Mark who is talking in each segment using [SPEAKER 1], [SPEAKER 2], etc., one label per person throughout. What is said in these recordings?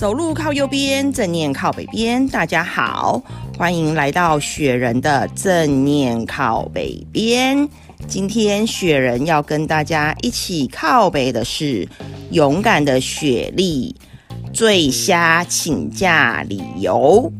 [SPEAKER 1] 走路靠右边，正念靠北边。大家好，欢迎来到雪人的正念靠北边。今天雪人要跟大家一起靠北的是勇敢的雪莉最瞎请假理由。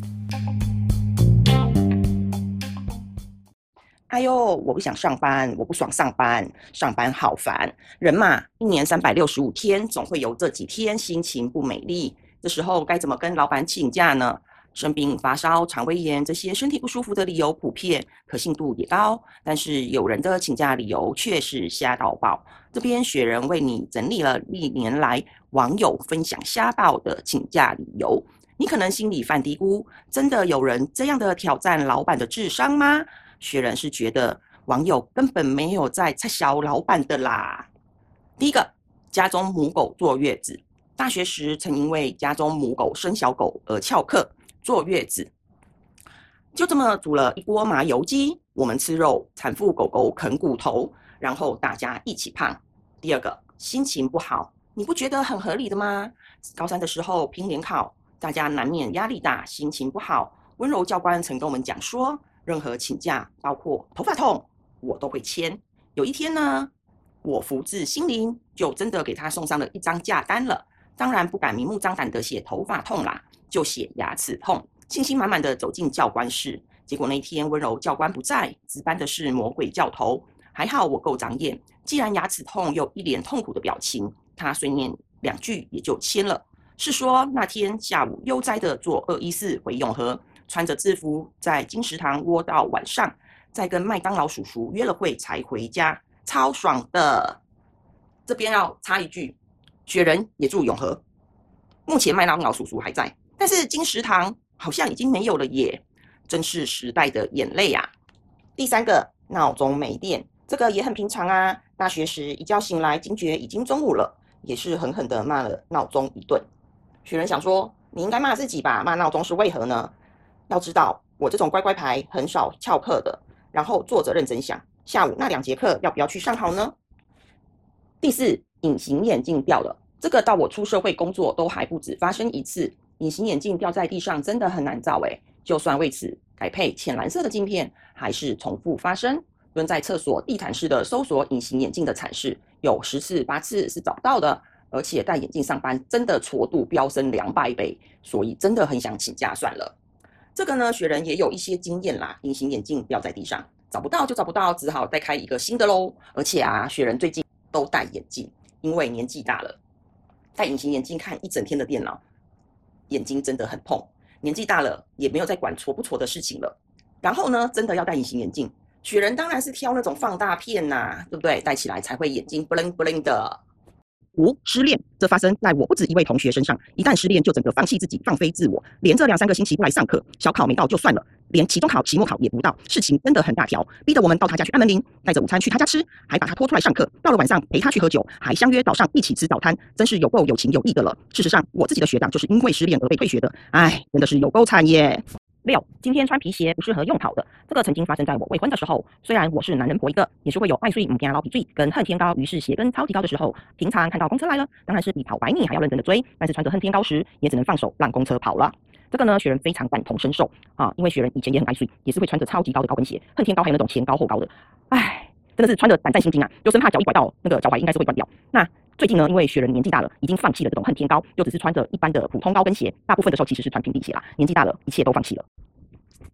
[SPEAKER 1] 哎呦，我不想上班，我不爽上班，上班好烦。人嘛，一年三百六十五天，总会有这几天心情不美丽。这时候该怎么跟老板请假呢？生病、发烧、肠胃炎这些身体不舒服的理由普遍，可信度也高。但是有人的请假理由却是瞎到爆。这边雪人为你整理了历年来网友分享瞎爆的请假理由。你可能心里犯嘀咕：真的有人这样的挑战老板的智商吗？雪人是觉得网友根本没有在拆小老板的啦。第一个，家中母狗坐月子。大学时曾因为家中母狗生小狗而翘课坐月子，就这么煮了一锅麻油鸡，我们吃肉，产妇狗狗啃骨头，然后大家一起胖。第二个，心情不好，你不觉得很合理的吗？高三的时候拼联考，大家难免压力大，心情不好。温柔教官曾跟我们讲说，任何请假，包括头发痛，我都会签。有一天呢，我福至心灵，就真的给他送上了一张假单了。当然不敢明目张胆的写头发痛啦，就写牙齿痛。信心满满的走进教官室，结果那一天温柔教官不在，值班的是魔鬼教头。还好我够长眼，既然牙齿痛，又一脸痛苦的表情，他碎念两句也就签了。是说那天下午悠哉的坐二一四回永和，穿着制服在金石堂窝到晚上，再跟麦当劳叔叔约了会才回家，超爽的。这边要插一句。雪人也住永和，目前麦当劳叔叔还在，但是金石堂好像已经没有了耶，真是时代的眼泪啊！第三个闹钟没电，这个也很平常啊。大学时一觉醒来，惊觉已经中午了，也是狠狠的骂了闹钟一顿。雪人想说，你应该骂自己吧？骂闹钟是为何呢？要知道，我这种乖乖牌很少翘课的，然后坐着认真想，下午那两节课要不要去上好呢？第四。隐形眼镜掉了，这个到我出社会工作都还不止发生一次。隐形眼镜掉在地上真的很难找诶，就算为此改配浅蓝色的镜片，还是重复发生。蹲在厕所地毯式的搜索隐形眼镜的惨事，有十次八次是找不到的。而且戴眼镜上班真的挫度飙升两百倍，所以真的很想请假算了。这个呢，雪人也有一些经验啦。隐形眼镜掉在地上找不到就找不到，只好再开一个新的喽。而且啊，雪人最近都戴眼镜。因为年纪大了，戴隐形眼镜看一整天的电脑，眼睛真的很痛。年纪大了，也没有再管错不错的事情了。然后呢，真的要戴隐形眼镜，雪人当然是挑那种放大片呐，对不对？戴起来才会眼睛 bling bling 的。五失恋，这发生在我不止一位同学身上。一旦失恋，就整个放弃自己，放飞自我，连着两三个星期不来上课，小考没到就算了，连期中考、期末考也不到，事情真的很大条，逼得我们到他家去按门铃，带着午餐去他家吃，还把他拖出来上课。到了晚上陪他去喝酒，还相约早上一起吃早餐，真是有够有情有义的了。事实上，我自己的学长就是因为失恋而被退学的，唉，真的是有够惨耶。六，今天穿皮鞋不适合用跑的。这个曾经发生在我未婚的时候。虽然我是男人婆一个，也是会有爱睡母家老皮醉跟恨天高，于是鞋跟超级高的时候，平常看到公车来了，当然是比跑百米还要认真的追。但是穿着恨天高时，也只能放手让公车跑了。这个呢，雪人非常感同身受啊，因为雪人以前也很爱睡，也是会穿着超级高的高跟鞋，恨天高还有那种前高后高的，唉，真的是穿着胆战心惊啊，就生怕脚一拐到那个脚踝应该是会断掉。那最近呢，因为雪人年纪大了，已经放弃了这种恨天高，就只是穿着一般的普通高跟鞋，大部分的时候其实是穿平底鞋啦。年纪大了，一切都放弃了。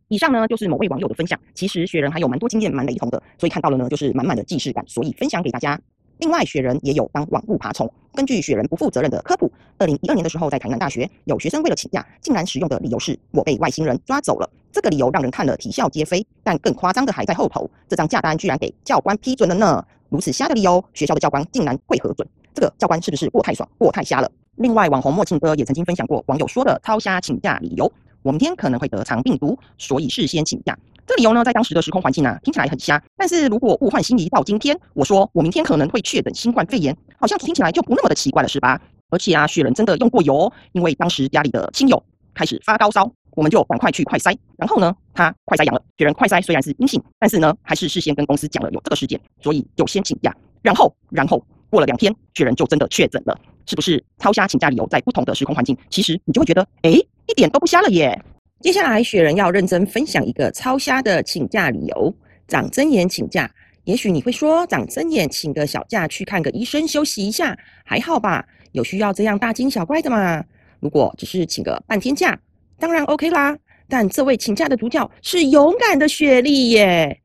[SPEAKER 1] 以上呢就是某位网友的分享，其实雪人还有蛮多经验蛮雷同的，所以看到了呢就是满满的既视感，所以分享给大家。另外，雪人也有当网路爬虫。根据雪人不负责任的科普，二零一二年的时候在台南大学有学生为了请假，竟然使用的理由是我被外星人抓走了。这个理由让人看了啼笑皆非，但更夸张的还在后头，这张假单居然给教官批准了呢。如此瞎的理由，学校的教官竟然会核准，这个教官是不是过太爽，过太瞎了？另外，网红墨镜哥也曾经分享过网友说的超瞎请假理由。我明天可能会得肠病毒，所以事先请假。这理由呢，在当时的时空环境啊，听起来很瞎。但是如果物换星移到今天，我说我明天可能会确诊新冠肺炎，好像听起来就不那么的奇怪了，是吧？而且啊，雪人真的用过油，哦因为当时家里的亲友开始发高烧，我们就赶快去快筛。然后呢，他快筛阳了。雪人快筛虽然是阴性，但是呢，还是事先跟公司讲了有这个事件，所以就先请假。然后，然后过了两天，雪人就真的确诊了。是不是超瞎请假理由在不同的时空环境，其实你就会觉得，哎，一点都不瞎了耶。接下来雪人要认真分享一个超瞎的请假理由，长针眼请假。也许你会说，长针眼请个小假去看个医生休息一下，还好吧？有需要这样大惊小怪的吗？如果只是请个半天假，当然 OK 啦。但这位请假的主角是勇敢的雪莉耶！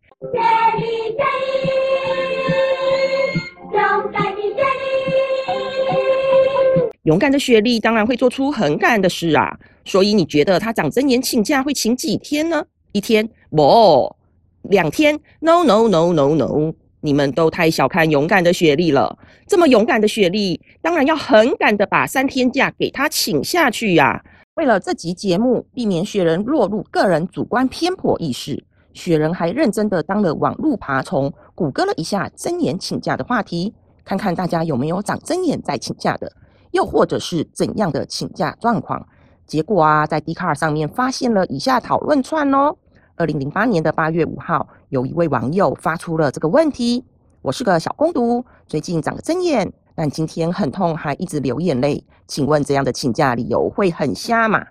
[SPEAKER 1] 勇敢的雪莉当然会做出很感的事啊。所以你觉得她长针眼请假会请几天呢？一天？不，两天？No No No No No！你们都太小看勇敢的雪莉了。这么勇敢的雪莉，当然要很敢的把三天假给她请下去呀。为了这集节目，避免雪人落入个人主观偏颇意识，雪人还认真的当了网路爬虫，谷歌了一下睁眼请假的话题，看看大家有没有长针眼在请假的，又或者是怎样的请假状况。结果啊，在 d 卡尔上面发现了以下讨论串哦。二零零八年的八月五号，有一位网友发出了这个问题：我是个小公读，最近长了针眼。但今天很痛，还一直流眼泪。请问这样的请假理由会很瞎吗？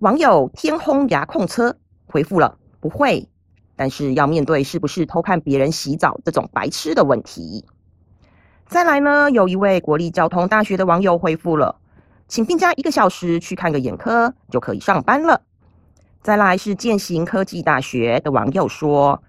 [SPEAKER 1] 网友天轰牙控车回复了不会，但是要面对是不是偷看别人洗澡这种白痴的问题。再来呢，有一位国立交通大学的网友回复了，请病假一个小时去看个眼科就可以上班了。再来是建行科技大学的网友说，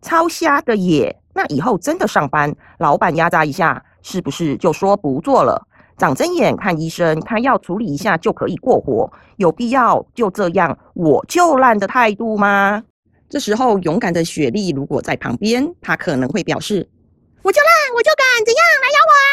[SPEAKER 1] 超瞎的耶，那以后真的上班，老板压榨一下。是不是就说不做了？长针眼看医生，开药处理一下就可以过活？有必要就这样我就烂的态度吗？这时候勇敢的雪莉如果在旁边，她可能会表示：我就烂，我就敢，怎样来咬我啊？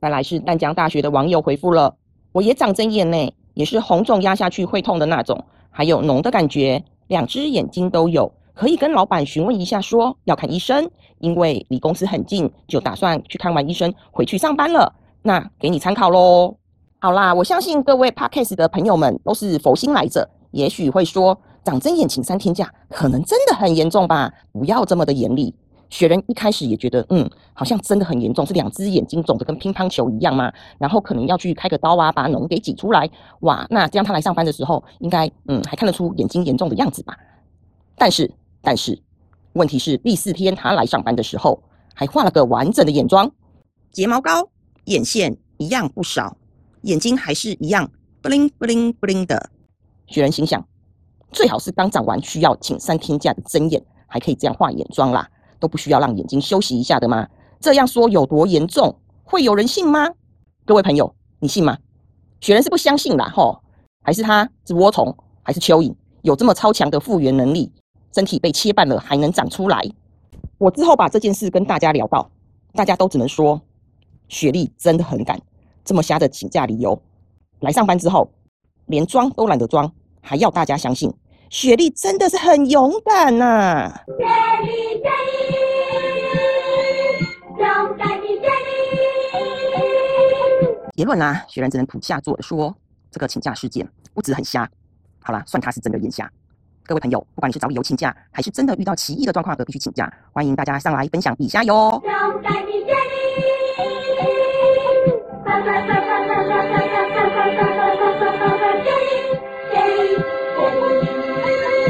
[SPEAKER 1] 再来是淡江大学的网友回复了：我也长针眼呢，也是红肿压下去会痛的那种，还有脓的感觉，两只眼睛都有。可以跟老板询问一下，说要看医生，因为离公司很近，就打算去看完医生回去上班了。那给你参考喽。好啦，我相信各位 Podcast 的朋友们都是佛心来着，也许会说长针眼请三天假，可能真的很严重吧？不要这么的严厉。雪人一开始也觉得，嗯，好像真的很严重，是两只眼睛肿得跟乒乓球一样吗？然后可能要去开个刀啊，把脓给挤出来。哇，那这样他来上班的时候，应该嗯还看得出眼睛严重的样子吧？但是。但是，问题是第四天他来上班的时候，还画了个完整的眼妆，睫毛膏、眼线一样不少，眼睛还是一样不灵不灵不灵的。雪人心想，最好是刚长完需要请三天假的睁眼，还可以这样画眼妆啦，都不需要让眼睛休息一下的吗？这样说有多严重，会有人信吗？各位朋友，你信吗？雪人是不相信啦，吼，还是他是涡虫，还是蚯蚓，有这么超强的复原能力？身体被切半了还能长出来？我之后把这件事跟大家聊到，大家都只能说雪莉真的很敢，这么瞎的请假理由，来上班之后连装都懒得装，还要大家相信雪莉真的是很勇敢呐！雪莉，雪莉，勇敢的雪莉。结论啊，雪人只能苦下作的说，这个请假事件不止很瞎，好啦，算他是真的眼瞎。各位朋友，不管你是找理由请假，还是真的遇到奇异的状况而必须请假，欢迎大家上来分享比下哟。